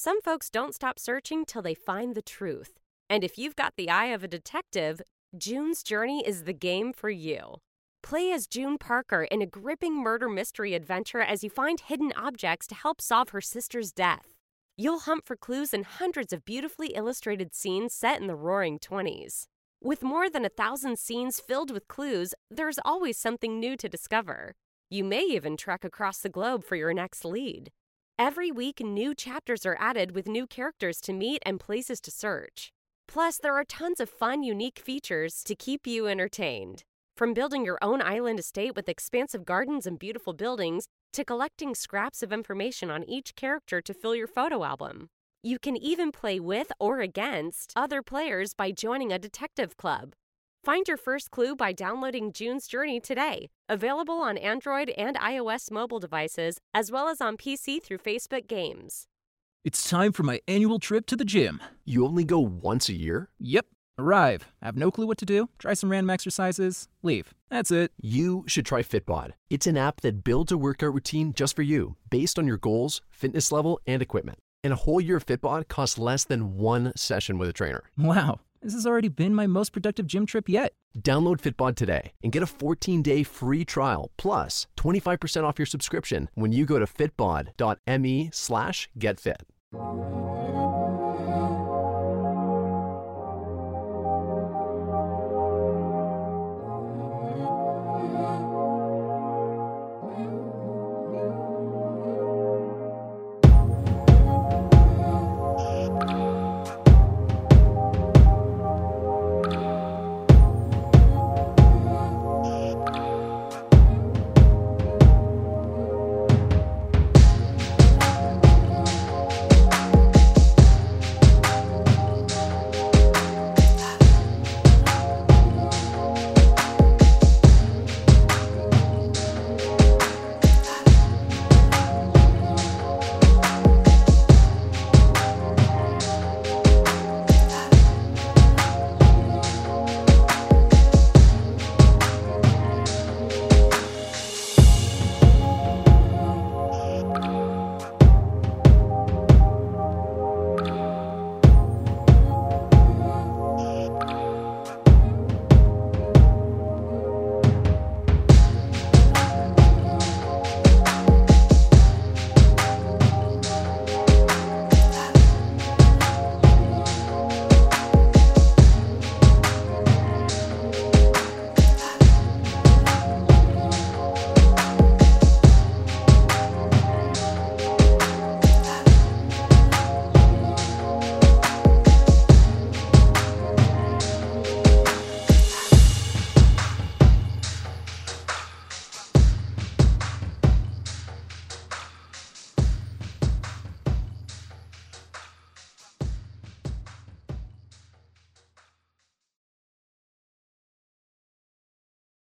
Some folks don't stop searching till they find the truth. And if you've got the eye of a detective, June's Journey is the game for you. Play as June Parker in a gripping murder mystery adventure as you find hidden objects to help solve her sister's death. You'll hunt for clues in hundreds of beautifully illustrated scenes set in the roaring 20s. With more than a thousand scenes filled with clues, there's always something new to discover. You may even trek across the globe for your next lead. Every week, new chapters are added with new characters to meet and places to search. Plus, there are tons of fun, unique features to keep you entertained. From building your own island estate with expansive gardens and beautiful buildings to collecting scraps of information on each character to fill your photo album. You can even play with or against other players by joining a detective club. Find your first clue by downloading June's Journey today. Available on Android and iOS mobile devices, as well as on PC through Facebook Games. It's time for my annual trip to the gym. You only go once a year? Yep. Arrive, have no clue what to do, try some random exercises, leave. That's it. You should try Fitbod. It's an app that builds a workout routine just for you, based on your goals, fitness level, and equipment. And a whole year of Fitbod costs less than one session with a trainer. Wow, this has already been my most productive gym trip yet. Download Fitbod today and get a 14-day free trial plus 25% off your subscription when you go to fitbod.me slash getfit.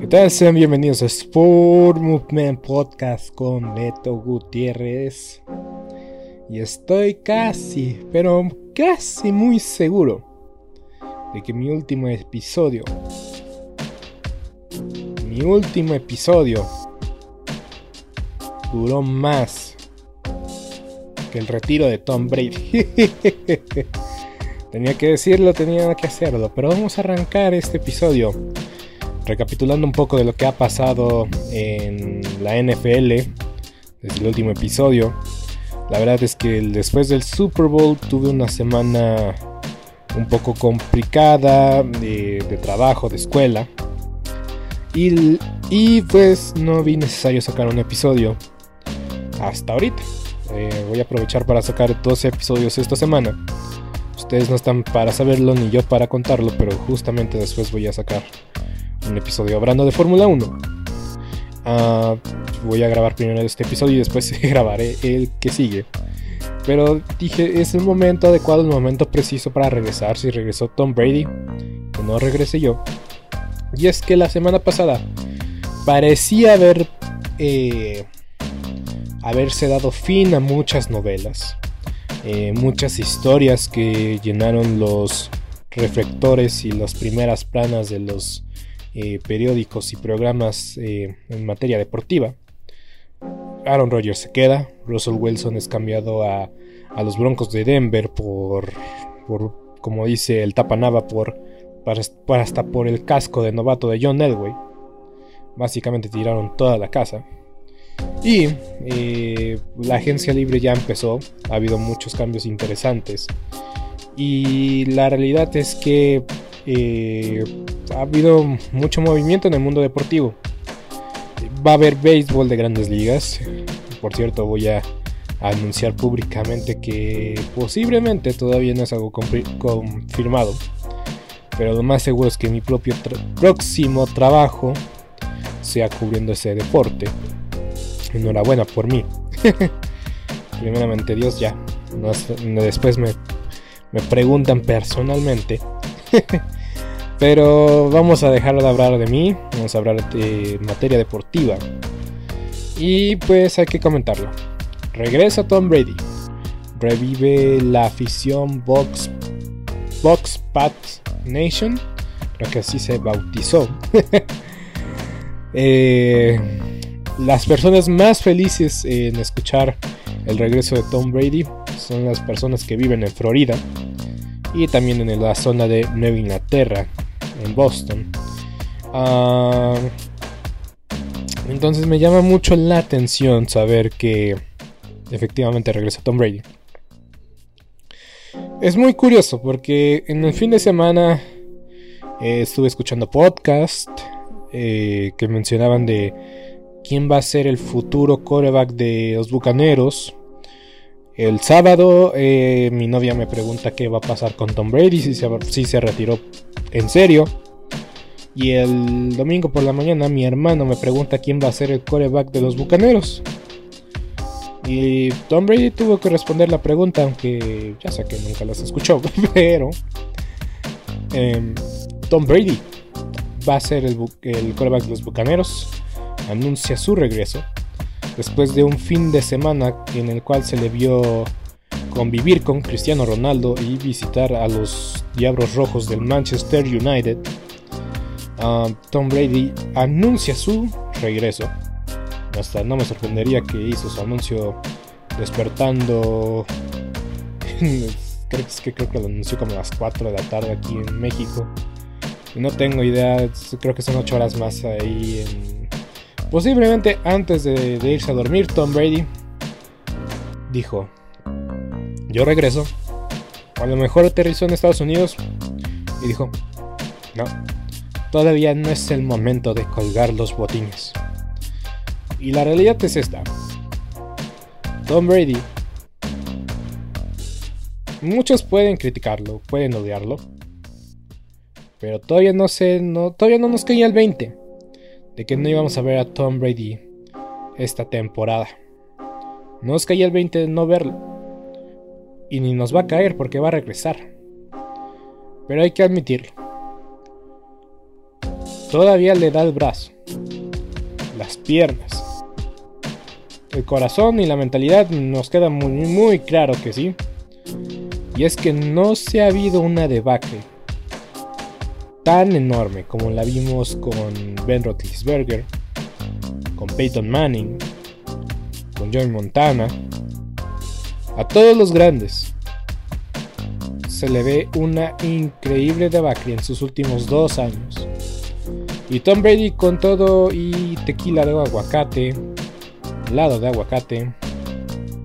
¿Qué tal? Sean bienvenidos a Sport Movement Podcast con Beto Gutiérrez. Y estoy casi, pero casi muy seguro de que mi último episodio, mi último episodio duró más que el retiro de Tom Brady. tenía que decirlo, tenía que hacerlo, pero vamos a arrancar este episodio recapitulando un poco de lo que ha pasado en la NFL desde el último episodio. La verdad es que después del Super Bowl tuve una semana un poco complicada de, trabajo, de escuela. Y, y, pues no vi necesario sacar un episodio hasta ahorita. Eh, voy a aprovechar para sacar dos episodios esta semana. Ustedes no están para saberlo ni yo para contarlo, pero justamente después voy a sacar un episodio hablando de Fórmula 1. Ah, voy a grabar primero este episodio y después grabaré el que sigue. Pero dije, es el momento adecuado, el momento preciso para regresar. Si regresó Tom Brady, que no regrese yo. Y es que la semana pasada parecía haber eh, haberse dado fin a muchas novelas, eh, muchas historias que llenaron los reflectores y las primeras planas de los eh, periódicos y programas en materia deportiva. Aaron Rodgers se queda, Russell Wilson es cambiado a, los Broncos de Denver por, por, como dice el Tapanava, por, hasta por el casco de novato de John Elway. Básicamente tiraron toda la casa. Y eh, la agencia libre ya empezó, ha habido muchos cambios interesantes. Y la realidad es que ha habido mucho movimiento en el mundo deportivo va a haber béisbol de grandes ligas. Por cierto, voy a anunciar públicamente que posiblemente todavía no es algo confirmado. Pero lo más seguro es que mi propio próximo trabajo sea cubriendo ese deporte. Enhorabuena por mí. Primeramente Dios ya. después me, me preguntan personalmente. Pero vamos a dejar de hablar de mí, vamos a hablar de materia deportiva. Y pues hay que comentarlo. Regresa Tom Brady. Revive la afición Box, Box Pat Nation. Creo que así se bautizó. Eh, las personas más felices en escuchar el regreso de Tom Brady son las personas que viven en Florida y también en la zona de Nueva Inglaterra, en Boston. Ah, entonces me llama mucho la atención saber que efectivamente regresa Tom Brady. Es muy curioso porque en el fin de semana eh, estuve escuchando podcast eh, que mencionaban de quién va a ser el futuro coreback de los Bucaneros. El sábado eh, mi novia me pregunta qué va a pasar con Tom Brady, si se, retiró en serio. Y el domingo por la mañana mi hermano me pregunta quién va a ser el coreback de los Bucaneros. Y Tom Brady tuvo que responder la pregunta, aunque ya sé que nunca las escuchó, pero em, Tom Brady va a ser el, el coreback de los Bucaneros. Anuncia su regreso después de un fin de semana en el cual se le vio convivir con Cristiano Ronaldo y visitar a los Diablos Rojos del Manchester United, ah, Tom Brady anuncia su regreso. Hasta no me sorprendería que hizo su anuncio despertando. creo, que, creo que lo anunció como a las 4 de la tarde aquí en México. no tengo idea, creo que son 8 horas más ahí en Posiblemente antes de, irse a dormir, Tom Brady dijo, yo regreso. A lo mejor aterrizó en Estados Unidos y dijo, no, todavía no es el momento de colgar los botines. Y la realidad es esta. Tom Brady. Muchos pueden criticarlo, pueden odiarlo. Pero todavía no no, todavía no nos caía el 20 de que no íbamos a ver a Tom Brady esta temporada. Nos caía el 20 de no verlo. Y ni nos va a caer porque va a regresar. Pero hay que admitirlo. Todavía le da el brazo, las piernas, el corazón y la mentalidad nos queda muy, muy claro que sí. Y es que no se ha habido una debacle tan enorme como la vimos con Ben Roethlisberger, con Peyton Manning, con Joey Montana, a todos los grandes. Se le ve una increíble debacle en sus últimos dos años. Y Tom Brady con todo y tequila de aguacate, helado de aguacate.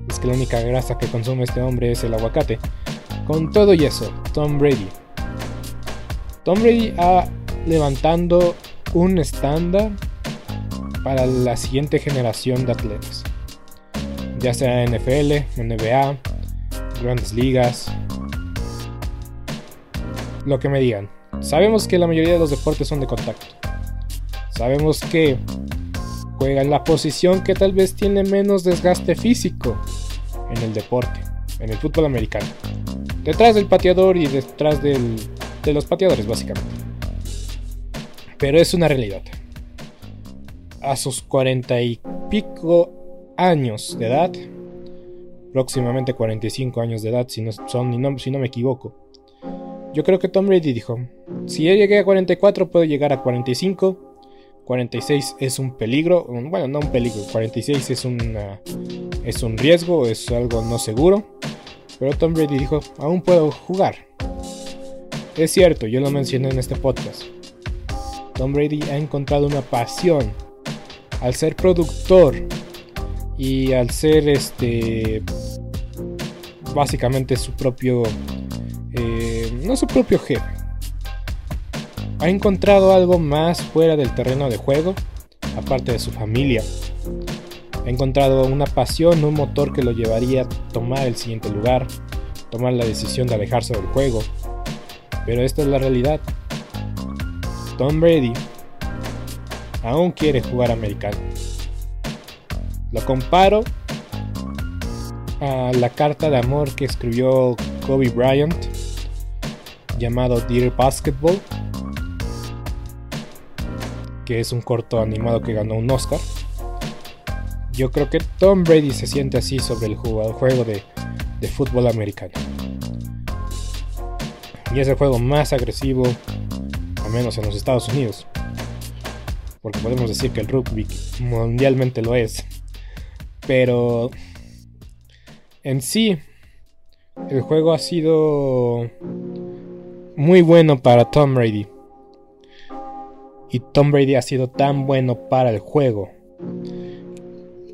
Es que la única grasa que consume este hombre es el aguacate. Con todo y eso, Tom Brady Tom Brady ha levantando un estándar para la siguiente generación de atletas, ya sea NFL, NBA, grandes ligas, lo que me digan. Sabemos que la mayoría de los deportes son de contacto. Sabemos que juega en la posición que tal vez tiene menos desgaste físico en el deporte, en el fútbol americano. Detrás del pateador y detrás de los pateadores, básicamente. Pero es una realidad. A sus cuarenta y pico años de edad, próximamente 45 años de edad, si no, son, si no me equivoco, yo creo que Tom Brady dijo, si yo llegué a 44, puedo llegar a 45 46 es un peligro, bueno, no un peligro, 46 es, es un riesgo, es algo no seguro. Pero Tom Brady dijo, aún puedo jugar. Es cierto, yo lo mencioné en este podcast. Tom Brady ha encontrado una pasión al ser productor y al ser este básicamente su propio eh, no su propio jefe ha encontrado algo más fuera del terreno de juego, aparte de su familia. Ha encontrado una pasión, un motor que lo llevaría a tomar el siguiente lugar, tomar la decisión de alejarse del juego. Pero esta es la realidad. Tom Brady aún quiere jugar americano. Lo comparo a la carta de amor que escribió Kobe Bryant llamado Dear Basketball que es un corto animado que ganó un Oscar. Yo creo que Tom Brady se siente así sobre el juego de, fútbol americano. Y es el juego más agresivo, al menos en los Estados Unidos. Porque podemos decir que el rugby mundialmente lo es. Pero en sí, el juego ha sido muy bueno para Tom Brady y Tom Brady ha sido tan bueno para el juego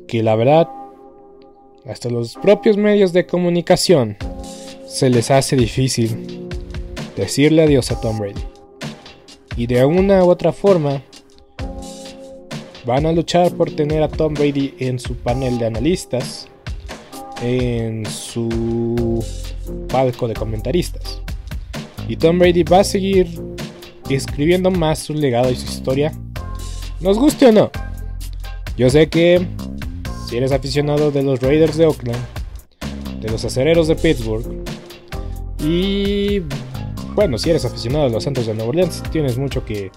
que la verdad hasta los propios medios de comunicación se les hace difícil decirle adiós a Tom Brady. Y de una u otra forma van a luchar por tener a Tom Brady en su panel de analistas, en su palco de comentaristas. Y Tom Brady va a seguir escribiendo más su legado y su historia, nos guste o no. Yo sé que si eres aficionado de los Raiders de Oakland, de los acereros de Pittsburgh, y bueno, si eres aficionado de los Santos de Nueva Orleans, tienes mucho que,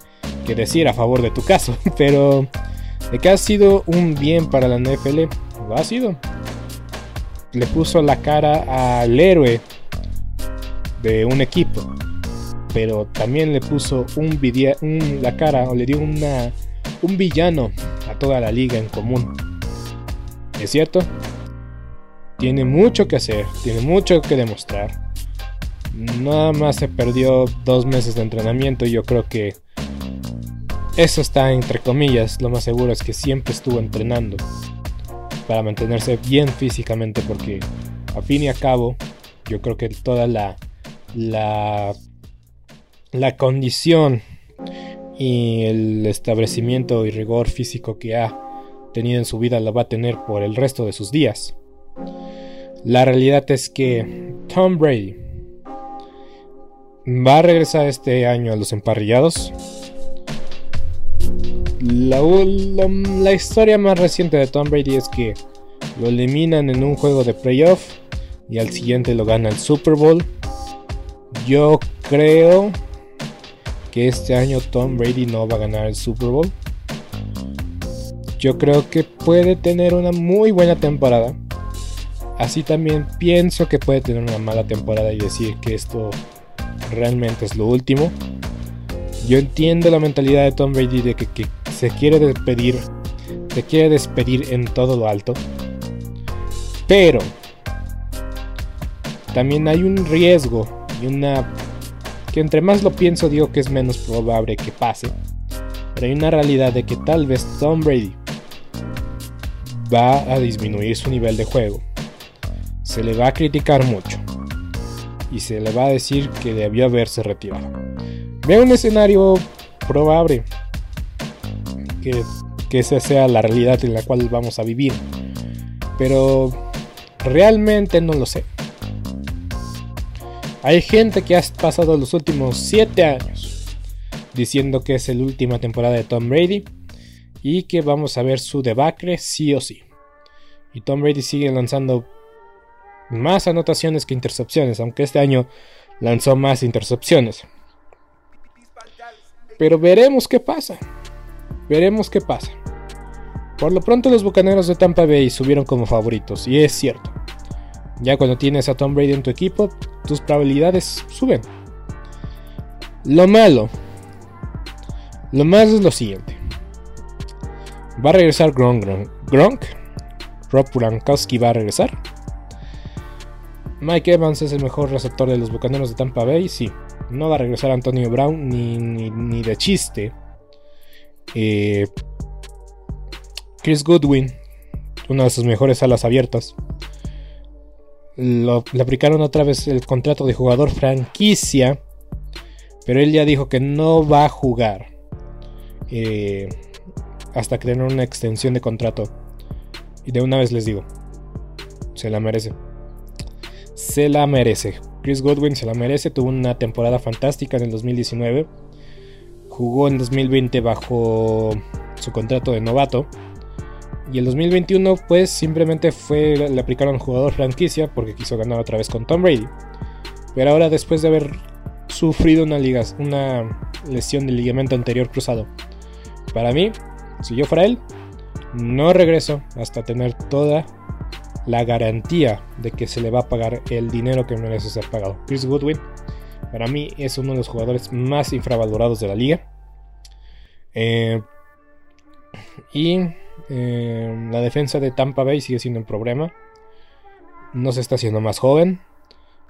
que decir a favor de tu caso, pero de que ha sido un bien para la NFL, lo ha sido. Le puso la cara al héroe de un equipo pero también le puso un, la cara o le dio una, un villano a toda la liga en común. ¿Es cierto? Tiene mucho que hacer, tiene mucho que demostrar. Nada más se perdió dos meses de entrenamiento y yo creo que eso está entre comillas. Lo más seguro es que siempre estuvo entrenando para mantenerse bien físicamente porque a fin y a cabo yo creo que toda la, la la condición y el establecimiento y rigor físico que ha tenido en su vida la va a tener por el resto de sus días. La realidad es que Tom Brady va a regresar este año a los emparrillados. La, historia más reciente de Tom Brady es que lo eliminan en un juego de playoff y al siguiente lo gana el Super Bowl. Yo creo este año Tom Brady no va a ganar el Super Bowl. Yo creo que puede tener una muy buena temporada. Así también pienso que puede tener una mala temporada y decir que esto realmente es lo último. Yo entiendo la mentalidad de Tom Brady de que, que se quiere despedir, se quiere despedir en todo lo alto. Pero también hay un riesgo y una entre más lo pienso digo que es menos probable que pase. Pero hay una realidad de que tal vez Tom Brady va a disminuir su nivel de juego. Se le va a criticar mucho. Y se le va a decir que debió haberse retirado. Veo un escenario probable que, que esa sea la realidad en la cual vamos a vivir. Pero realmente no lo sé. Hay gente que ha pasado los últimos 7 años diciendo que es la última temporada de Tom Brady y que vamos a ver su debacle sí o sí. Y Tom Brady sigue lanzando más anotaciones que intercepciones, aunque este año lanzó más intercepciones. Pero veremos qué pasa. Veremos qué pasa. Por lo pronto los Bucaneros de Tampa Bay subieron como favoritos, y es cierto. Ya cuando tienes a Tom Brady en tu equipo, tus probabilidades suben. Lo malo. Lo más es lo siguiente. Va a regresar Gronk. Gronk. Rob va a regresar. Mike Evans es el mejor receptor de los Bucaneros de Tampa Bay. Sí. No va a regresar Antonio Brown ni, ni, de chiste. Eh, Chris Goodwin. Una de sus mejores alas abiertas le aplicaron otra vez el contrato de jugador franquicia, pero él ya dijo que no va a jugar eh, hasta que tenga una extensión de contrato. Y de una vez les digo, se la merece. Se la merece. Chris Godwin se la merece, tuvo una temporada fantástica en el 2019. Jugó en 2020 bajo su contrato de novato y el 2021 pues simplemente fue, le aplicaron jugador franquicia porque quiso ganar otra vez con Tom Brady. Pero ahora después de haber sufrido una, una lesión del ligamento anterior cruzado. Para mí, si yo fuera él, no regreso hasta tener toda la garantía de que se le va a pagar el dinero que merece ser pagado. Chris Goodwin, para mí, es uno de los jugadores más infravalorados de la liga. Eh, y eh, la defensa de Tampa Bay sigue siendo un problema. No se está haciendo más joven.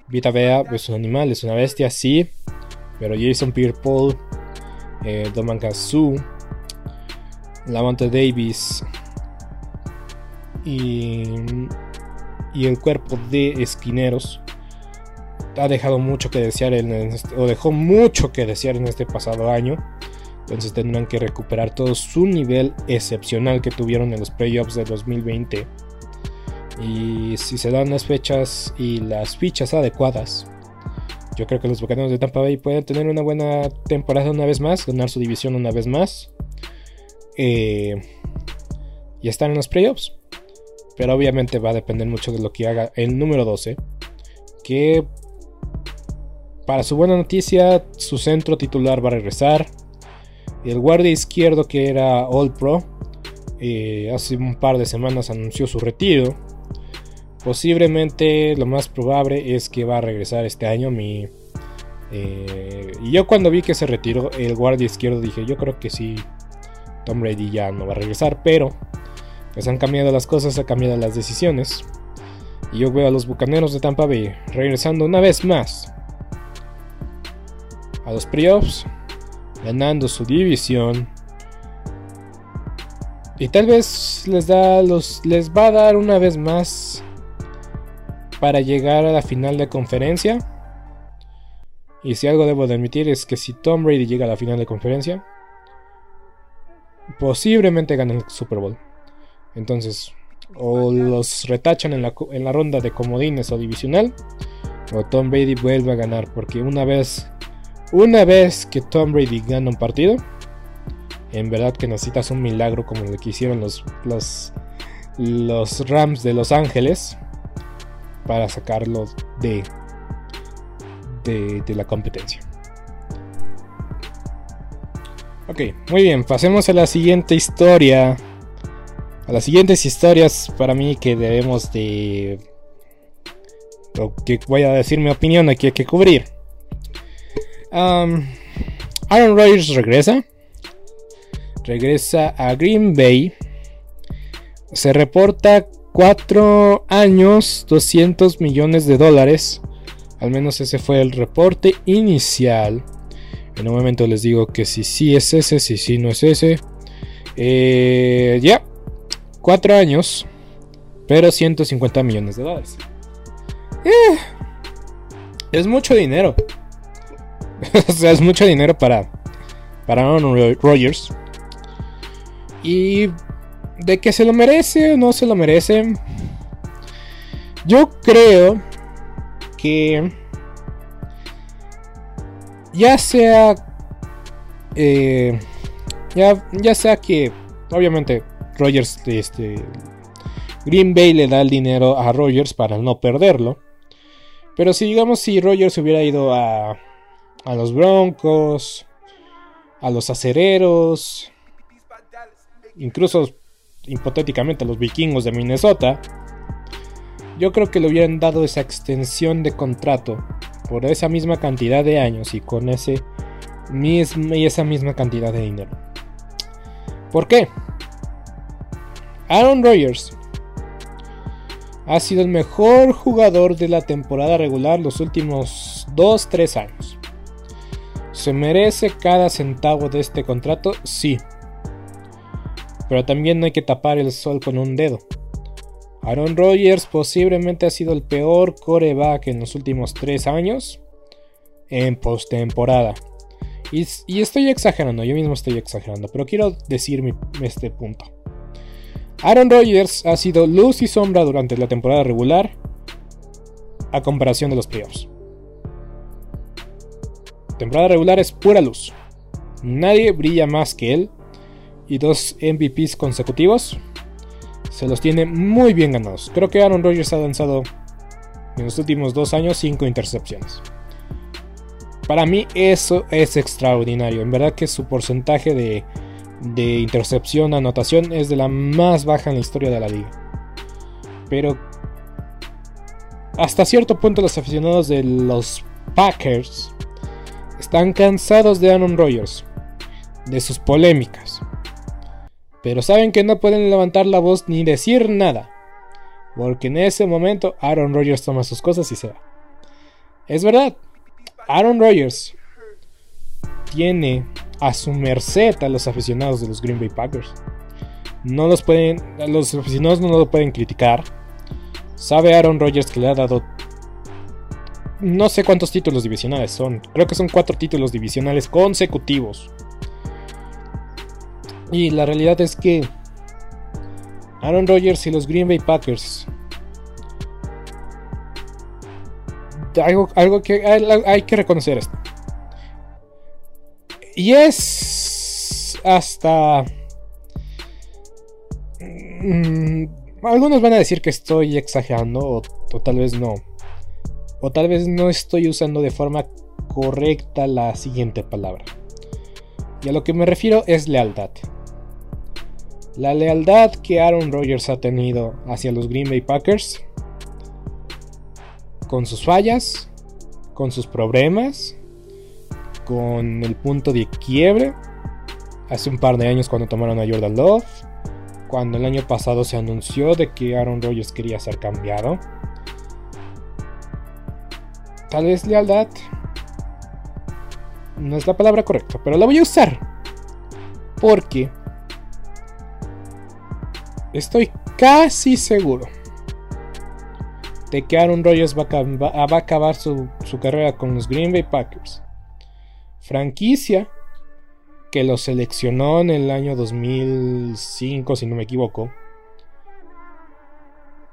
Vita Bea es un animal, es una bestia, sí. Pero Jason Pierre-Paul, eh, Doman Davis y, y, el cuerpo de esquineros ha dejado mucho que desear en este, o dejó mucho que desear en este pasado año. Entonces tendrán que recuperar todo su nivel excepcional que tuvieron en los playoffs de 2020. Y si se dan las fechas y las fichas adecuadas, yo creo que los Bucaneros de Tampa Bay pueden tener una buena temporada una vez más, ganar su división una vez más. Eh, y estar en los playoffs. Pero obviamente va a depender mucho de lo que haga el número 12. Que para su buena noticia, su centro titular va a regresar. El guardia izquierdo que era All Pro eh, hace un par de semanas anunció su retiro. Posiblemente lo más probable es que va a regresar este año. Mi, eh, y yo cuando vi que se retiró el guardia izquierdo dije, yo creo que sí, Tom Brady ya no va a regresar, pero pues han cambiado las cosas, han cambiado las decisiones. Y yo veo a los Bucaneros de Tampa Bay regresando una vez más a los playoffs ganando su división. Y tal vez les, da les va a dar una vez más para llegar a la final de conferencia. Y si algo debo de admitir es que si Tom Brady llega a la final de conferencia, posiblemente gane el Super Bowl. Entonces, o los retachan en la, en la ronda de comodines o divisional, o Tom Brady vuelve a ganar. Porque una vez una vez que Tom Brady gana un partido, en verdad que necesitas un milagro como el que hicieron los, los, los Rams de Los Ángeles para sacarlo de, de, de la competencia. Ok, muy bien, pasemos a la siguiente historia. A las siguientes historias para mí que debemos de... O que voy a decir mi opinión aquí hay que cubrir. Aaron Rodgers regresa. Regresa a Green Bay. Se reporta 4 años, 200 millones de dólares. Al menos ese fue el reporte inicial. En un momento les digo que si sí es ese, si sí no es ese. Eh, ya, 4 años, pero 150 millones de dólares. Eh, es mucho dinero. o sea, es mucho dinero para, para Aaron Rodgers. Y de que se lo merece o no se lo merece. Yo creo que ya sea eh, ya, ya sea que Obviamente, Rogers, este, Green Bay le da el dinero a Rogers para no perderlo. Pero si digamos si Rogers hubiera ido a, a los Broncos, a los acereros, incluso hipotéticamente a los vikingos de Minnesota, yo creo que le hubieran dado esa extensión de contrato por esa misma cantidad de años y con ese y esa misma cantidad de dinero. ¿Por qué? Aaron Rodgers ha sido el mejor jugador de la temporada regular los últimos 2-3 años. ¿Se merece cada centavo de este contrato? Sí. Pero también no hay que tapar el sol con un dedo. Aaron Rodgers posiblemente ha sido el peor coreback en los últimos 3 años en postemporada. Y, estoy exagerando, yo mismo estoy exagerando, pero quiero decir este punto. Aaron Rodgers ha sido luz y sombra durante la temporada regular a comparación de los playoffs. Temporada regular es pura luz. Nadie brilla más que él y dos MVPs consecutivos se los tiene muy bien ganados. Creo que Aaron Rodgers ha lanzado en los últimos dos años cinco intercepciones. Para mí eso es extraordinario. En verdad que su porcentaje de de intercepción, anotación es de la más baja en la historia de la liga. Pero hasta cierto punto los aficionados de los Packers están cansados de Aaron Rodgers, de sus polémicas. Pero saben que no pueden levantar la voz ni decir nada, porque en ese momento Aaron Rodgers toma sus cosas y se va. Es verdad, Aaron Rodgers tiene a su merced a los aficionados de los Green Bay Packers. No los pueden, los aficionados no lo pueden criticar. Sabe Aaron Rodgers que le ha dado no sé cuántos títulos divisionales son. Creo que son cuatro títulos divisionales consecutivos. Y la realidad es que Aaron Rodgers y los Green Bay Packers. Algo, algo que hay que reconocer esto. Y es hasta... Mm, algunos van a decir que estoy exagerando o, tal vez no. O tal vez no estoy usando de forma correcta la siguiente palabra. Y a lo que me refiero es lealtad. La lealtad que Aaron Rodgers ha tenido hacia los Green Bay Packers, con sus fallas, con sus problemas, con el punto de quiebre hace un par de años cuando tomaron a Jordan Love, cuando el año pasado se anunció de que Aaron Rodgers quería ser cambiado. Tal vez lealtad no es la palabra correcta, pero la voy a usar porque estoy casi seguro de que Aaron Rodgers va a, acabar su carrera con los Green Bay Packers franquicia que lo seleccionó en el año 2005, si no me equivoco,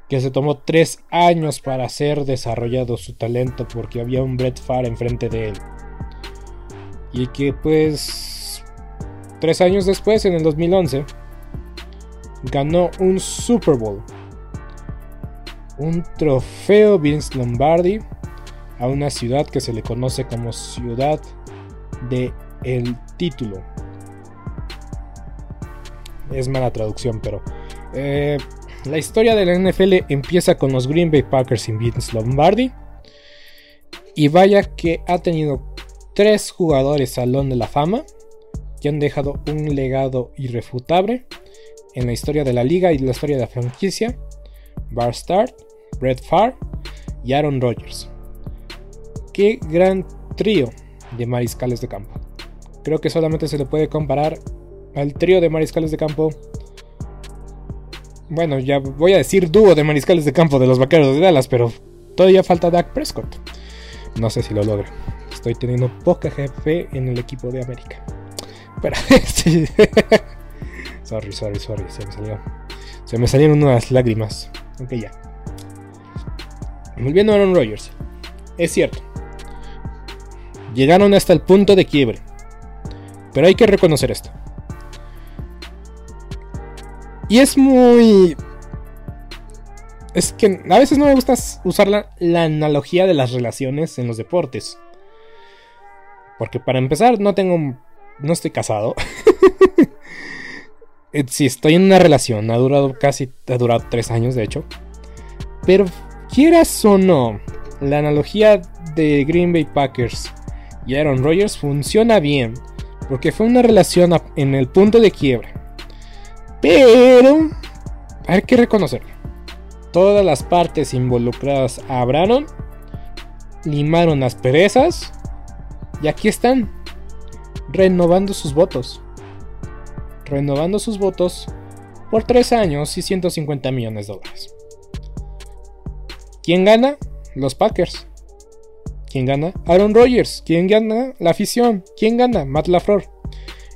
que se tomó tres años para hacer desarrollado su talento porque había un Brett Farr enfrente de él. Y que pues tres años después, en el 2011, ganó un Super Bowl. Un trofeo Vince Lombardi a una ciudad que se le conoce como Ciudad de el título. Es mala traducción, pero eh, la historia de la NFL empieza con los Green Bay Packers y Vince Lombardi. Y vaya que ha tenido tres jugadores Salón de la Fama que han dejado un legado irrefutable en la historia de la liga y la historia de la franquicia. Bar Start, Brett Farr y Aaron Rodgers. Qué gran trío de mariscales de campo. Creo que solamente se le puede comparar al trío de mariscales de campo. Bueno, ya voy a decir dúo de mariscales de campo de los vaqueros de Dallas, pero todavía falta Dak Prescott. No sé si lo logre. Estoy teniendo poca fe en el equipo de América. Pero sí. sorry, sorry, sorry. Se me salieron unas lágrimas. Ok, ya. Volviendo a Aaron Rodgers. Es cierto. Llegaron hasta el punto de quiebre. Pero hay que reconocer esto. Y es muy... Es que a veces no me gusta usar la, analogía de las relaciones en los deportes. Porque para empezar, no tengo. No estoy casado. Eh, sí, estoy en una relación. Ha durado casi. Ha durado tres años, de hecho. Pero quieras o no, la analogía de Green Bay Packers y Aaron Rodgers funciona bien. Porque fue una relación en el punto de quiebre. Pero. Hay que reconocerlo. Todas las partes involucradas hablaron. Limaron las perezas y aquí están, renovando sus votos. Renovando sus votos por 3 años y 150 millones de dólares. ¿Quién gana? Los Packers. ¿Quién gana? Aaron Rodgers. ¿Quién gana? La afición. ¿Quién gana? Matt LaFleur.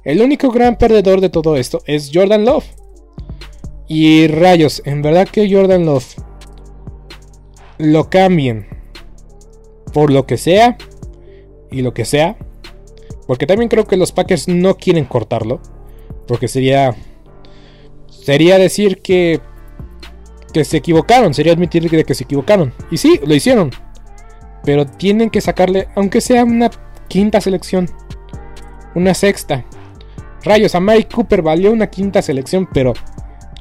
El único gran perdedor de todo esto es Jordan Love. Y rayos, en verdad que Jordan Love lo cambien por lo que sea, y lo que sea. Porque también creo que los Packers no quieren cortarlo. Porque sería. Sería decir que. Que se equivocaron. Sería admitir que se equivocaron. Y sí, lo hicieron. Pero tienen que sacarle. Aunque sea una quinta selección. Una sexta. Rayos, a Mike Cooper valió una quinta selección. Pero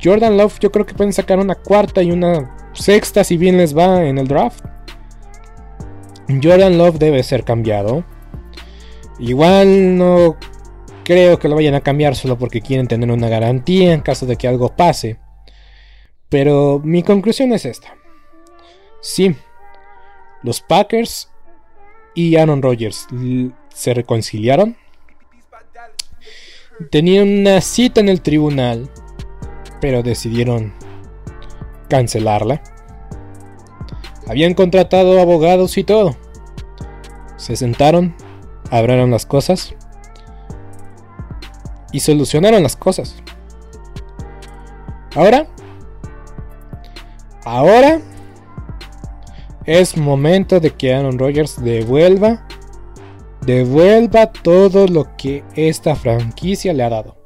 Jordan Love yo creo que pueden sacar una cuarta y una sexta si bien les va en el draft. Jordan Love debe ser cambiado. Igual no creo que lo vayan a cambiar solo porque quieren tener una garantía en caso de que algo pase. Pero mi conclusión es esta. Sí, los Packers y Aaron Rodgers se reconciliaron. Tenían una cita en el tribunal, pero decidieron cancelarla. Habían contratado abogados y todo. Se sentaron, abrieron las cosas y solucionaron las cosas. Ahora, ahora es momento de que Aaron Rodgers devuelva, devuelva todo lo que esta franquicia le ha dado.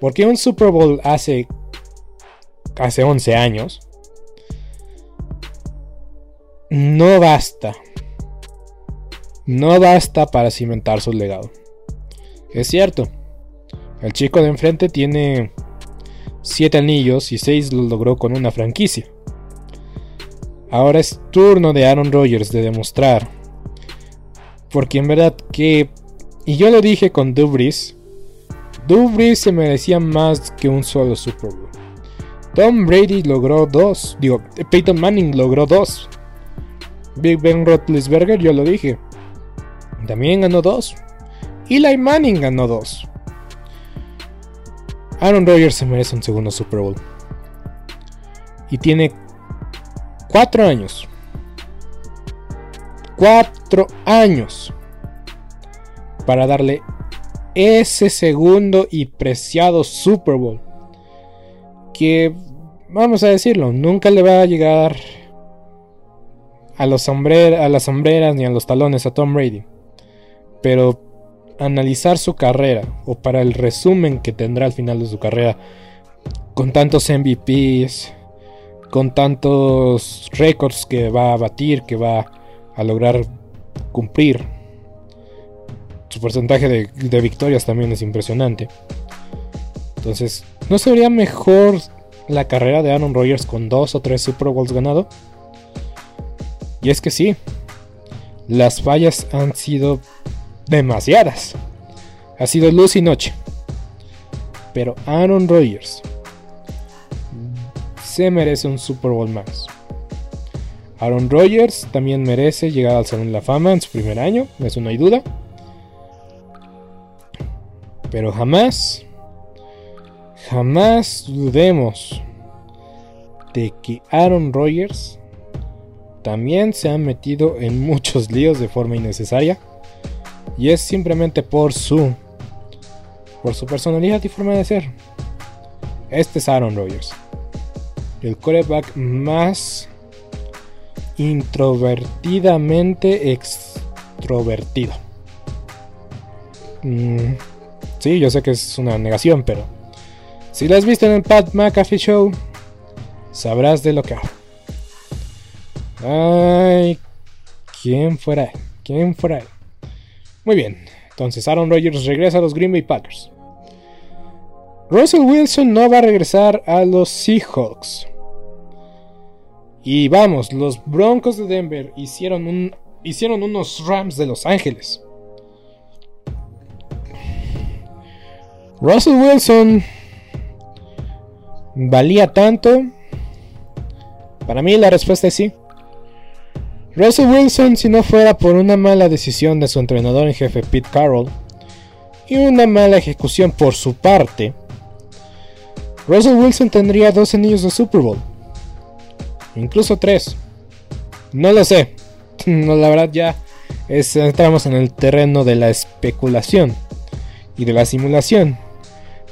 Porque un Super Bowl hace, hace 11 años no basta. No basta para cimentar su legado. Es cierto, el chico de enfrente tiene 7 anillos y 6 lo logró con una franquicia. Ahora es turno de Aaron Rodgers de demostrar. Porque en verdad que... Y yo lo dije con Dubris. Dubris se merecía más que un solo Super Bowl. Tom Brady logró dos. Digo, Peyton Manning logró dos. Big Ben Roethlisberger, yo lo dije. También ganó dos. Eli Manning ganó dos. Aaron Rodgers se merece un segundo Super Bowl. Y tiene cuatro años. Cuatro años. Para darle ese segundo y preciado Super Bowl. Que, vamos a decirlo, nunca le va a llegar a, los a las sombreras ni a los talones a Tom Brady. Pero analizar su carrera, o para el resumen que tendrá al final de su carrera, con tantos MVPs, con tantos récords que va a batir, que va a lograr cumplir. Su porcentaje de, victorias también es impresionante. Entonces, ¿no sería mejor la carrera de Aaron Rodgers con dos o tres Super Bowls ganado? Y es que sí, las fallas han sido demasiadas. Ha sido luz y noche. Pero Aaron Rodgers se merece un Super Bowl más. Aaron Rodgers también merece llegar al Salón de la Fama en su primer año, eso no hay duda. Pero jamás, jamás dudemos de que Aaron Rodgers también se han metido en muchos líos de forma innecesaria. Y es simplemente por su por su personalidad y forma de ser. Este es Aaron Rodgers. El quarterback más introvertidamente extrovertido. Mm, sí, yo sé que es una negación, pero Si lo has visto en el Pat McAfee Show, sabrás de lo que hablo. Ay, ¿quién fuera? ¿Quién fuera? Muy bien, entonces Aaron Rodgers regresa a los Green Bay Packers. Russell Wilson no va a regresar a los Seahawks. Y vamos, los Broncos de Denver hicieron, un, hicieron unos Rams de Los Ángeles. Russell Wilson valía tanto. Para mí la respuesta es sí. Russell Wilson, si no fuera por una mala decisión de su entrenador en jefe Pete Carroll y una mala ejecución por su parte, Russell Wilson tendría dos anillos de Super Bowl. Incluso tres. No lo sé. No, la verdad ya entramos en el terreno de la especulación y de la simulación.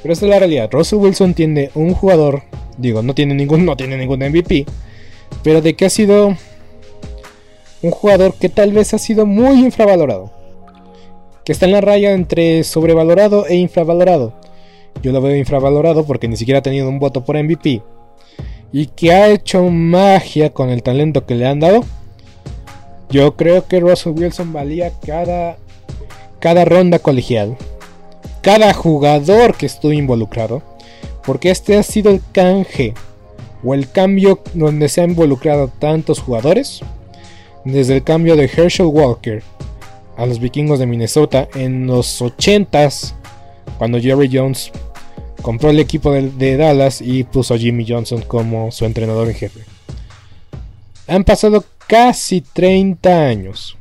Pero esta es la realidad. Russell Wilson tiene un jugador, digo, no tiene ningún, no tiene ningún MVP, pero de que ha sido un jugador que tal vez ha sido muy infravalorado. Que está en la raya entre sobrevalorado e infravalorado. Yo lo veo infravalorado porque ni siquiera ha tenido un voto por MVP. Y que ha hecho magia con el talento que le han dado. Yo creo que Russell Wilson valía cada, cada ronda colegial. Cada jugador que estuvo involucrado. Porque este ha sido el canje. O el cambio donde se han involucrado tantos jugadores desde el cambio de Herschel Walker a los vikingos de Minnesota en los 80s, cuando Jerry Jones compró el equipo de, Dallas y puso a Jimmy Johnson como su entrenador en jefe. Han pasado casi 30 años.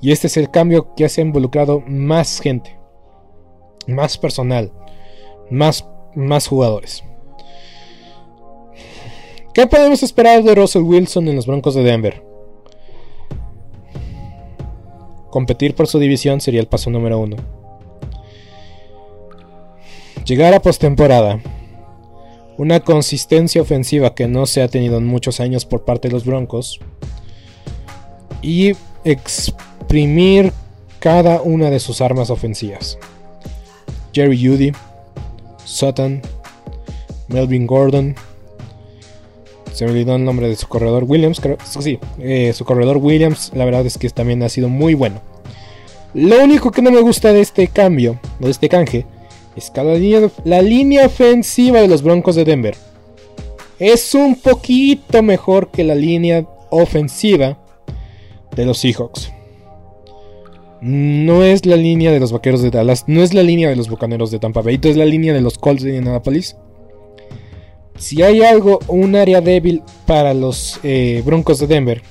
Y este es el cambio que ha involucrado más gente, más personal, más, más jugadores. ¿Qué podemos esperar de Russell Wilson en los Broncos de Denver? Competir por su división sería el paso número uno. Llegar a postemporada. Una consistencia ofensiva que no se ha tenido en muchos años por parte de los Broncos. Y exprimir cada una de sus armas ofensivas. Jerry Judy, Sutton, Melvin Gordon, se me olvidó el nombre de su corredor Williams, creo. Sí, eh, su corredor Williams, la verdad es que también ha sido muy bueno. Lo único que no me gusta de este cambio, de este canje, la línea ofensiva de los Broncos de Denver es un poquito mejor que la línea ofensiva de los Seahawks. No es la línea de los Vaqueros de Dallas, no es la línea de los Bucaneros de Tampa Bay, es la línea de los Colts de Indianapolis. Si hay algo, un área débil para los eh, Broncos de Denver,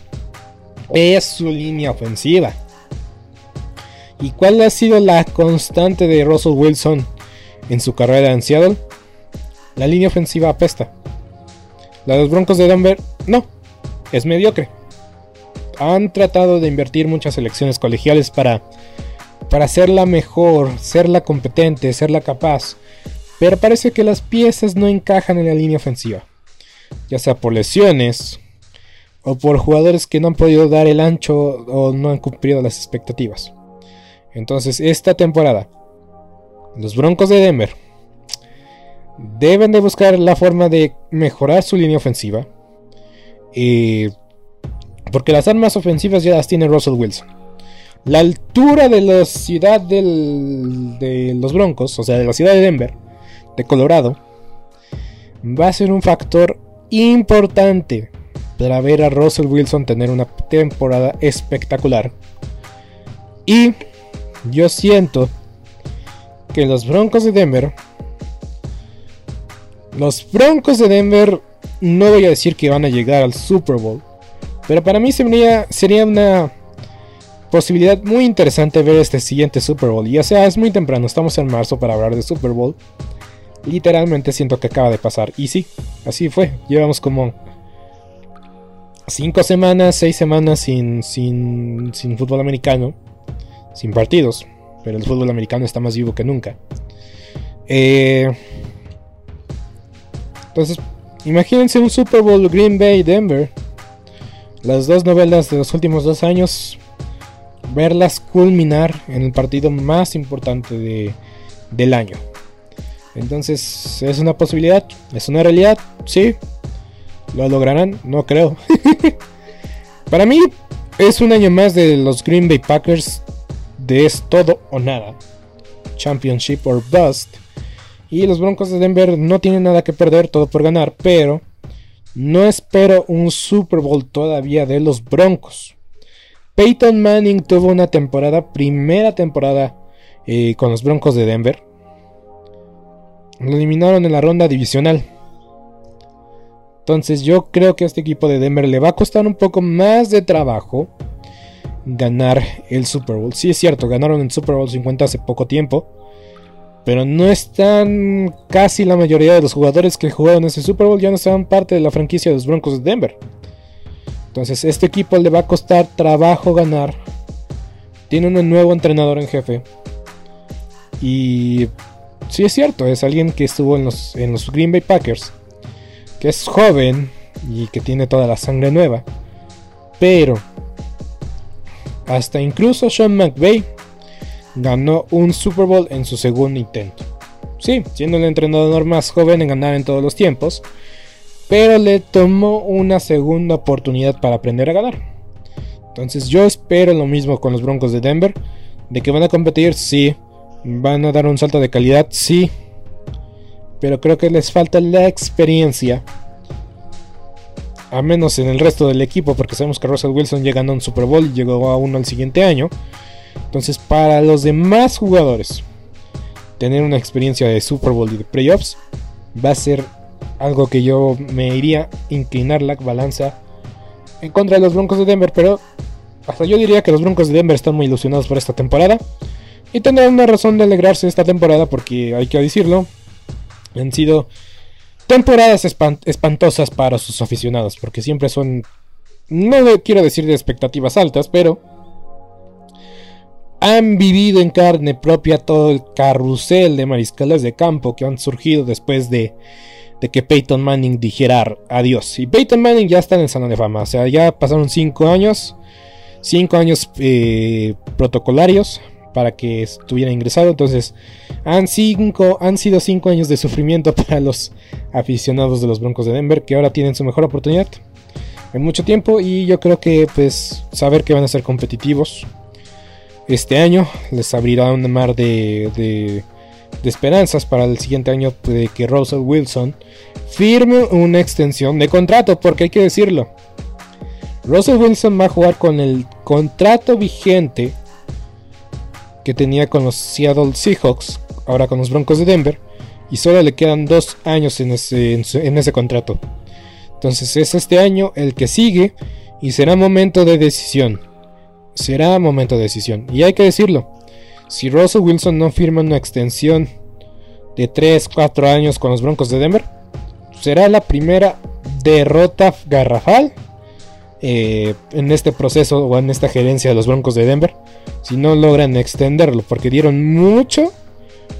es su línea ofensiva. ¿Y cuál ha sido la constante de Russell Wilson en su carrera en Seattle? La línea ofensiva apesta. La de los Broncos de Denver, no, es mediocre. Han tratado de invertir muchas selecciones colegiales para, para hacerla mejor, serla competente, serla capaz pero parece que las piezas no encajan en la línea ofensiva, ya sea por lesiones o por jugadores que no han podido dar el ancho o no han cumplido las expectativas. Entonces, esta temporada, los Broncos de Denver deben de buscar la forma de mejorar su línea ofensiva. porque las armas ofensivas ya las tiene Russell Wilson. La altura de la ciudad de los Broncos, o sea, de la ciudad de Denver, de Colorado, va a ser un factor importante para ver a Russell Wilson tener una temporada espectacular. Y yo siento que los Broncos de Denver, los Broncos de Denver, no voy a decir que van a llegar al Super Bowl, pero para mí sería, sería una posibilidad muy interesante ver este siguiente Super Bowl. Ya sea, es muy temprano, estamos en marzo para hablar de Super Bowl literalmente siento que acaba de pasar. Y sí, así fue. Llevamos como 5 semanas, 6 semanas sin, sin, sin fútbol americano, sin partidos. Pero el fútbol americano está más vivo que nunca. Eh, entonces, imagínense un Super Bowl Green Bay Denver. Las dos novelas de los últimos dos años. Verlas culminar en el partido más importante de, del año. Entonces, ¿es una posibilidad? ¿Es una realidad? Sí. ¿Lo lograrán? No creo. Para mí, es un año más de los Green Bay Packers es todo o nada. Championship or bust. Y los Broncos de Denver no tienen nada que perder, todo por ganar, pero no espero un Super Bowl todavía de los Broncos. Peyton Manning tuvo una temporada, primera temporada eh, con los Broncos de Denver. Lo eliminaron en la ronda divisional. Entonces yo creo que a este equipo de Denver le va a costar un poco más de trabajo ganar el Super Bowl. Sí es cierto, ganaron el Super Bowl 50 hace poco tiempo. Pero no están casi la mayoría de los jugadores que jugaron ese Super Bowl ya no estaban parte de la franquicia de los Broncos de Denver. Entonces este equipo le va a costar trabajo ganar. Tiene un nuevo entrenador en jefe. Y sí es cierto, es alguien que estuvo en los, en los Green Bay Packers. Que es joven y que tiene toda la sangre nueva. Pero hasta incluso Sean McVay ganó un Super Bowl en su segundo intento. Sí, siendo el entrenador más joven en ganar en todos los tiempos, pero le tomó una segunda oportunidad para aprender a ganar. Entonces yo espero lo mismo con los Broncos de Denver, de que van a competir, sí, van a dar un salto de calidad, sí, pero creo que les falta la experiencia. A menos en el resto del equipo, porque sabemos que Russell Wilson ya ganó un Super Bowl llegó a uno el siguiente año. Entonces, para los demás jugadores, tener una experiencia de Super Bowl y de playoffs va a ser algo que yo me iría a inclinar la balanza en contra de los Broncos de Denver. Pero hasta yo diría que los Broncos de Denver están muy ilusionados por esta temporada. Y tendrán una razón de alegrarse esta temporada porque hay que decirlo. Han sido temporadas espantosas para sus aficionados. Porque siempre son, no quiero decir de expectativas altas, pero han vivido en carne propia todo el carrusel de mariscales de campo que han surgido después de, que Peyton Manning dijera adiós. Y Peyton Manning ya está en el Salón de Fama, o sea, ya pasaron 5 años, 5 años eh, protocolarios para que estuviera ingresado. Entonces, han, cinco, han sido 5 años de sufrimiento para los aficionados de los Broncos de Denver, que ahora tienen su mejor oportunidad en mucho tiempo. Y yo creo que, pues, saber que van a ser competitivos este año. Les abrirá un mar de, de, esperanzas para el siguiente año de que Russell Wilson firme una extensión de contrato, porque hay que decirlo. Russell Wilson va a jugar con el contrato vigente que tenía con los Seattle Seahawks, ahora con los Broncos de Denver, y solo le quedan dos años en ese, en ese contrato. Entonces es este año el que sigue y será momento de decisión será momento de decisión. Y hay que decirlo, si Russell Wilson no firma una extensión de 3-4 años con los Broncos de Denver, será la primera derrota garrafal eh, en este proceso o en esta gerencia de los Broncos de Denver. Si no logran extenderlo, porque dieron mucho,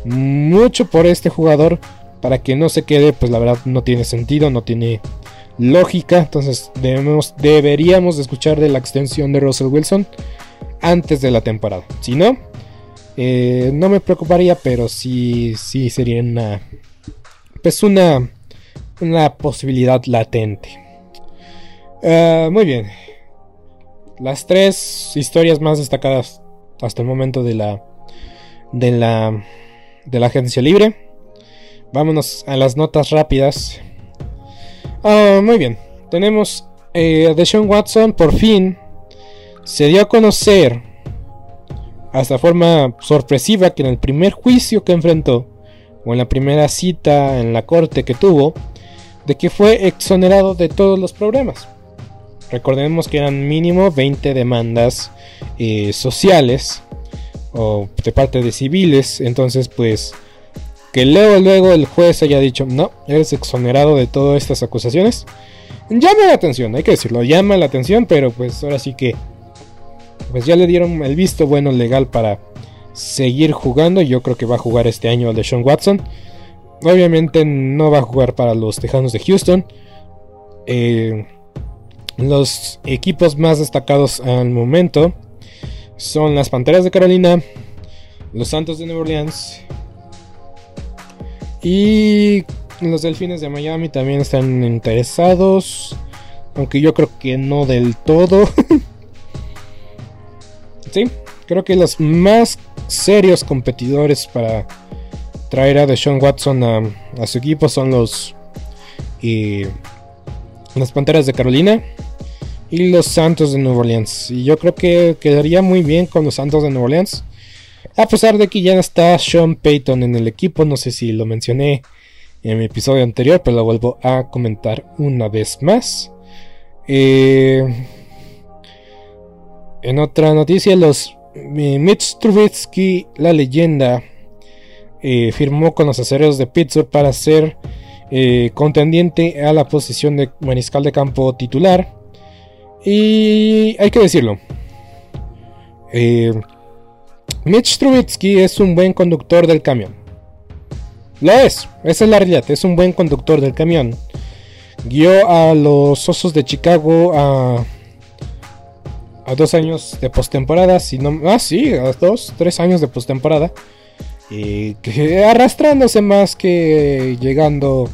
mucho por este jugador para que no se quede, pues la verdad no tiene sentido, no tiene lógica. Entonces debemos, deberíamos escuchar de la extensión de Russell Wilson antes de la temporada. Si no, eh, no me preocuparía, pero sí, sí sería una, pues una, una posibilidad latente. Ah, muy bien. Las tres historias más destacadas hasta el momento de la de la de la agencia libre. Vámonos a las notas rápidas. Ah, muy bien. Tenemos eh, a Deshaun Watson por fin se dio a conocer hasta forma sorpresiva que en el primer juicio que enfrentó o en la primera cita en la corte que tuvo de que fue exonerado de todos los problemas. Recordemos que eran mínimo 20 demandas eh, sociales o de parte de civiles, entonces pues que luego luego el juez haya dicho no, eres exonerado de todas estas acusaciones, llama la atención, hay que decirlo, llama la atención, pero pues ahora sí que pues ya le dieron el visto bueno legal para seguir jugando. Yo creo que va a jugar este año el de Sean Watson. Obviamente no va a jugar para los Tejanos de Houston. Eh, los equipos más destacados al momento son las Panteras de Carolina, los Santos de Nueva Orleans Y los Delfines de Miami también están interesados. Aunque yo creo que no del todo. sí, creo que los más serios competidores para traer a Deshaun Watson a, su equipo son los y las Panteras de Carolina y los Santos de Nueva Orleans. Y yo creo que quedaría muy bien con los Santos de Nueva Orleans. A pesar de que ya está Sean Payton en el equipo, no sé si lo mencioné en mi episodio anterior, pero lo vuelvo a comentar una vez más. Eh, en otra noticia, los eh, Mitch Trubisky, la leyenda, eh, firmó con los acereros de Pittsburgh para ser contendiente a la posición de mariscal de campo titular. Y hay que decirlo. Mitch Trubisky es un buen conductor del camión. Lo es, esa es la realidad, es un buen conductor del camión. Guió a los Osos de Chicago a, a dos años de postemporada, no, ah sí, a dos, tres años de postemporada. Y que arrastrándose más que llegando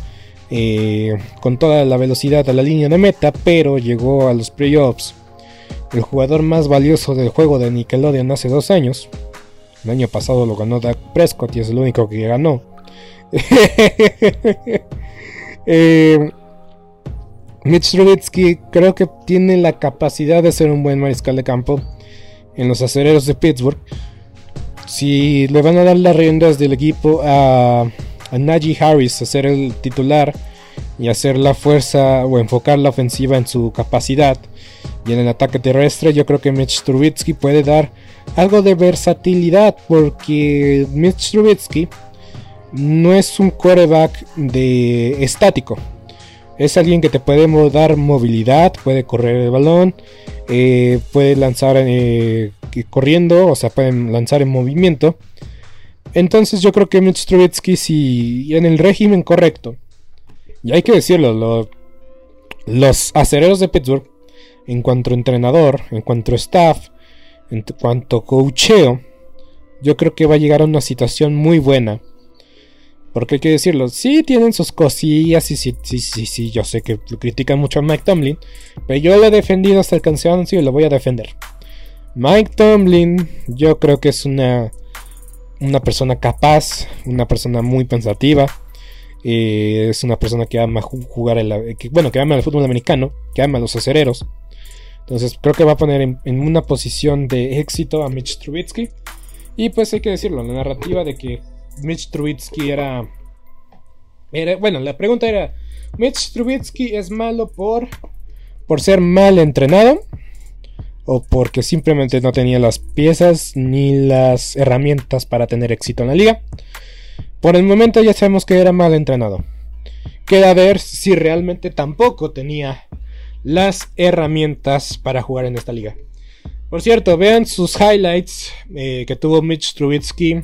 eh, con toda la velocidad a la línea de meta, pero llegó a los playoffs. El jugador más valioso del juego de Nickelodeon hace dos años. El año pasado lo ganó Dak Prescott y es el único que ganó. eh, Mitch Trubisky creo que tiene la capacidad de ser un buen mariscal de campo en los acereros de Pittsburgh. Si le van a dar las riendas del equipo a, a Najee Harris a ser el titular y hacer la fuerza o enfocar la ofensiva en su capacidad y en el ataque terrestre, yo creo que Mitch Trubisky puede dar algo de versatilidad porque Mitch Trubisky no es un quarterback de estático. Es alguien que te puede dar movilidad, puede correr el balón, eh, puede lanzar eh, corriendo, o sea, puede lanzar en movimiento. Entonces yo creo que Mitch Trubisky, si en el régimen correcto, y hay que decirlo, los acereros de Pittsburgh, en cuanto a entrenador, en cuanto a staff, en cuanto a coacheo, yo creo que va a llegar a una situación muy buena porque hay que decirlo, sí tienen sus cosillas, y sí, sí, sí, sí, yo sé que critican mucho a Mike Tomlin, pero yo lo he defendido hasta el cansancio y lo voy a defender. Mike Tomlin, yo creo que es una, una persona capaz, una persona muy pensativa, eh, es una persona que ama jugar, el, bueno, que ama el fútbol americano, que ama los acereros. Entonces creo que va a poner en, en una posición de éxito a Mitch Trubisky. Y pues hay que decirlo, la narrativa de que Mitch Trubisky era, Bueno, la pregunta era: ¿Mitch Trubisky es malo por, por ser mal entrenado? ¿O porque simplemente no tenía las piezas ni las herramientas para tener éxito en la liga? Por el momento ya sabemos que era mal entrenado. Queda ver si realmente tampoco tenía las herramientas para jugar en esta liga. Por cierto, vean sus highlights eh, que tuvo Mitch Trubisky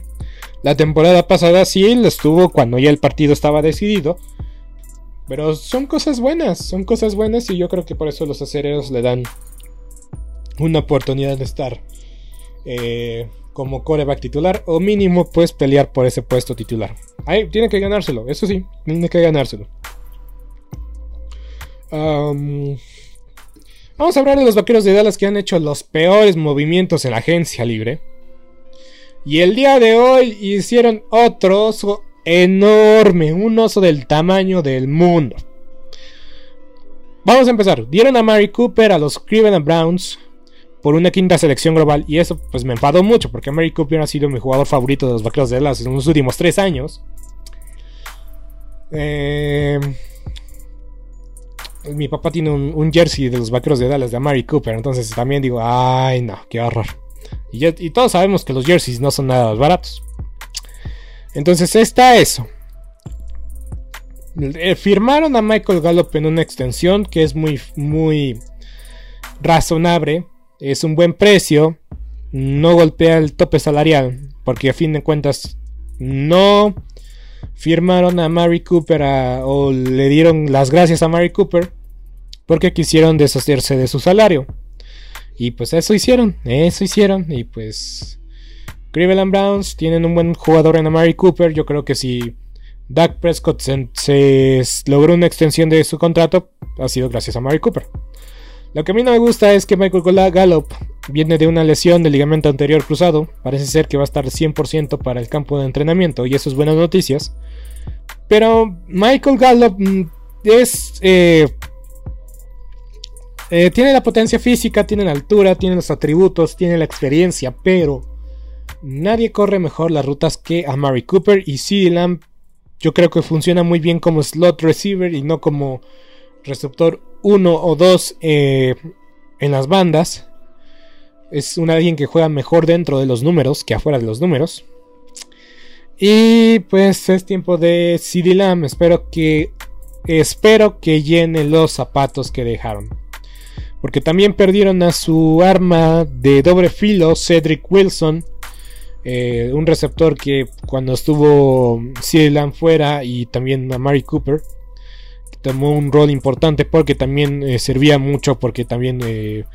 la temporada pasada sí él estuvo cuando ya el partido estaba decidido. Pero son cosas buenas, son cosas buenas y yo creo que por eso los acereros le dan una oportunidad de estar eh, como coreback titular o mínimo pues pelear por ese puesto titular. Ahí tiene que ganárselo, eso sí, tiene que ganárselo. vamos a hablar de los vaqueros de Dallas que han hecho los peores movimientos en la agencia libre. Y el día de hoy hicieron otro oso enorme, un oso del tamaño del mundo. Vamos a empezar. Dieron a Mary Cooper a los Cleveland Browns por una quinta selección global. Y eso pues me enfadó mucho porque Mary Cooper ha sido mi jugador favorito de los Vaqueros de Dallas en los últimos tres años. Eh, mi papá tiene un, jersey de los Vaqueros de Dallas de Mary Cooper. Entonces también digo, ay no, qué horror. Y, todos sabemos que los jerseys no son nada baratos. Entonces está eso. Eh, firmaron a Michael Gallup en una extensión que es muy, muy razonable. Es un buen precio. No golpea el tope salarial. Porque a fin de cuentas no firmaron a Mary Cooper o le dieron las gracias a Mary Cooper porque quisieron deshacerse de su salario. Y pues eso hicieron, eso hicieron. Y pues Cleveland Browns tienen un buen jugador en Amari Cooper. Yo creo que si Dak Prescott se, logró una extensión de su contrato, ha sido gracias a Mary Cooper. Lo que a mí no me gusta es que Michael Gallup viene de una lesión del ligamento anterior cruzado. Parece ser que va a estar 100% para el campo de entrenamiento y eso es buenas noticias. Pero Michael Gallup mm, es... Eh, eh, tiene la potencia física, tiene la altura, tiene los atributos, tiene la experiencia, pero nadie corre mejor las rutas que a Mary Cooper y CeeDee Lamb yo creo que funciona muy bien como slot receiver y no como receptor 1 o 2 eh, en las bandas. Es un alguien que juega mejor dentro de los números que afuera de los números. Y pues es tiempo de CD Lamb. Espero que. Espero que llene los zapatos que dejaron. Porque también perdieron a su arma de doble filo, Cedric Wilson. Eh, un receptor que cuando estuvo CD Lamb fuera y también a Mari Cooper tomó un rol importante porque también eh, servía mucho porque también eh,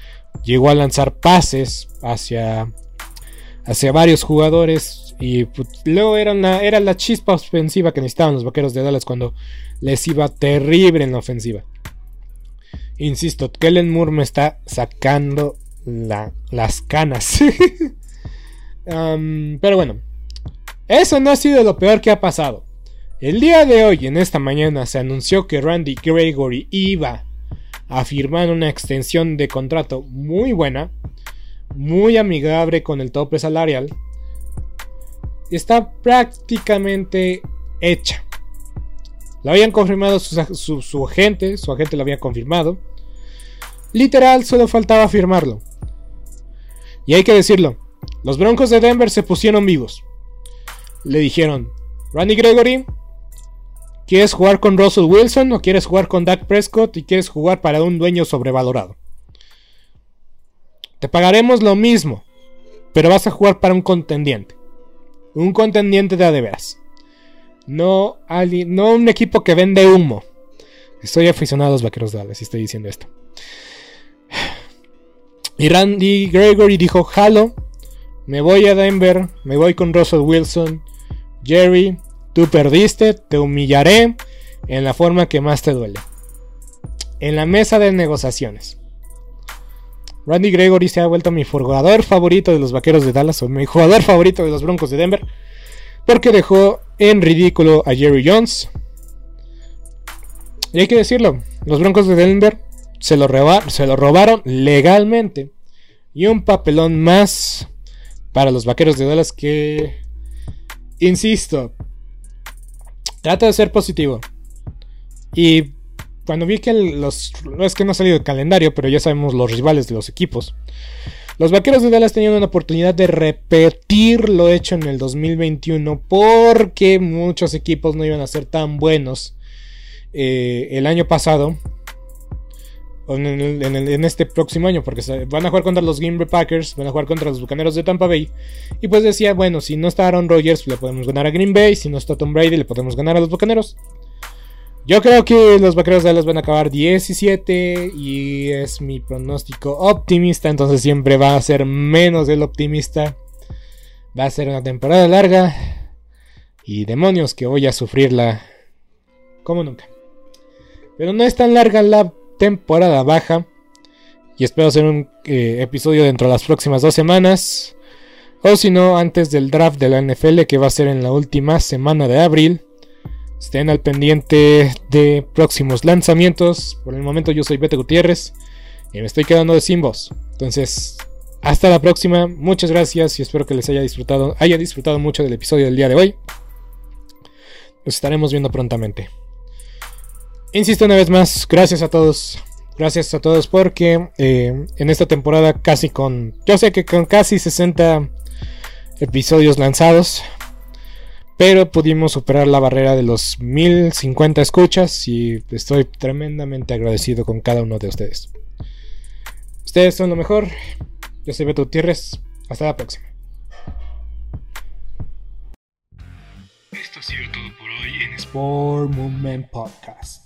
llegó a lanzar pases hacia, hacia varios jugadores y pues, luego era, era la chispa ofensiva que necesitaban los vaqueros de Dallas cuando les iba terrible en la ofensiva. Insisto, Kellen Moore me está sacando las canas. pero bueno, eso no ha sido lo peor que ha pasado. El día de hoy, en esta mañana, se anunció que Randy Gregory iba a firmar una extensión de contrato muy buena, muy amigable con el tope salarial. Está prácticamente hecha. Lo habían confirmado su, su agente, su agente lo había confirmado. Literal, solo faltaba firmarlo. Y hay que decirlo, los Broncos de Denver se pusieron vivos. Le dijeron, Randy Gregory, ¿Quieres jugar con Russell Wilson o quieres jugar con Dak Prescott y quieres jugar para un dueño sobrevalorado? Te pagaremos lo mismo, pero vas a jugar para un contendiente. Un contendiente de a de veras. No, no un equipo que vende humo. Estoy aficionado a los vaqueros de Dallas y estoy diciendo esto. Y Randy Gregory dijo: Halo, me voy a Denver, me voy con Russell Wilson. Jerry, Tú perdiste, te humillaré en la forma que más te duele. En la mesa de negociaciones. Randy Gregory se ha vuelto mi jugador favorito de los Vaqueros de Dallas o mi jugador favorito de los Broncos de Denver porque dejó en ridículo a Jerry Jones. Y hay que decirlo, los Broncos de Denver se lo, se lo robaron legalmente. Y un papelón más para los Vaqueros de Dallas que, insisto, Trata de ser positivo. Y cuando vi que los. No es que no ha salido el calendario, pero ya sabemos los rivales de los equipos. Los vaqueros de Dallas tenían una oportunidad de repetir lo hecho en el 2021 porque muchos equipos no iban a ser tan buenos eh, el año pasado en, este próximo año, porque van a jugar contra los Green Bay Packers, van a jugar contra los Bucaneros de Tampa Bay. Y pues decía, bueno, si no está Aaron Rodgers, le podemos ganar a Green Bay, si no está Tom Brady, le podemos ganar a los Bucaneros. Yo creo que los Vaqueros de Dallas van a acabar 17 y es mi pronóstico optimista, entonces siempre va a ser menos del optimista. Va a ser una temporada larga y demonios que voy a sufrirla como nunca. Pero no es tan larga la temporada baja. Y espero hacer un eh, episodio dentro de las próximas dos semanas. O si no, antes del draft de la NFL que va a ser en la última semana de abril. Estén al pendiente de próximos lanzamientos. Por el momento yo soy Beto Gutiérrez. Y me estoy quedando de sin voz. Entonces, hasta la próxima. Muchas gracias y espero que les haya disfrutado, haya disfrutado mucho del episodio del día de hoy. Nos estaremos viendo prontamente. Insisto una vez más, gracias a todos. Gracias a todos porque eh, en esta temporada casi con... Yo sé que con casi 60 episodios lanzados. Pero pudimos superar la barrera de los 1050 escuchas y estoy tremendamente agradecido con cada uno de ustedes. Ustedes son lo mejor. Yo soy Beto Gutiérrez. Hasta la próxima. Esto ha sido todo por hoy en Sport Movement Podcast.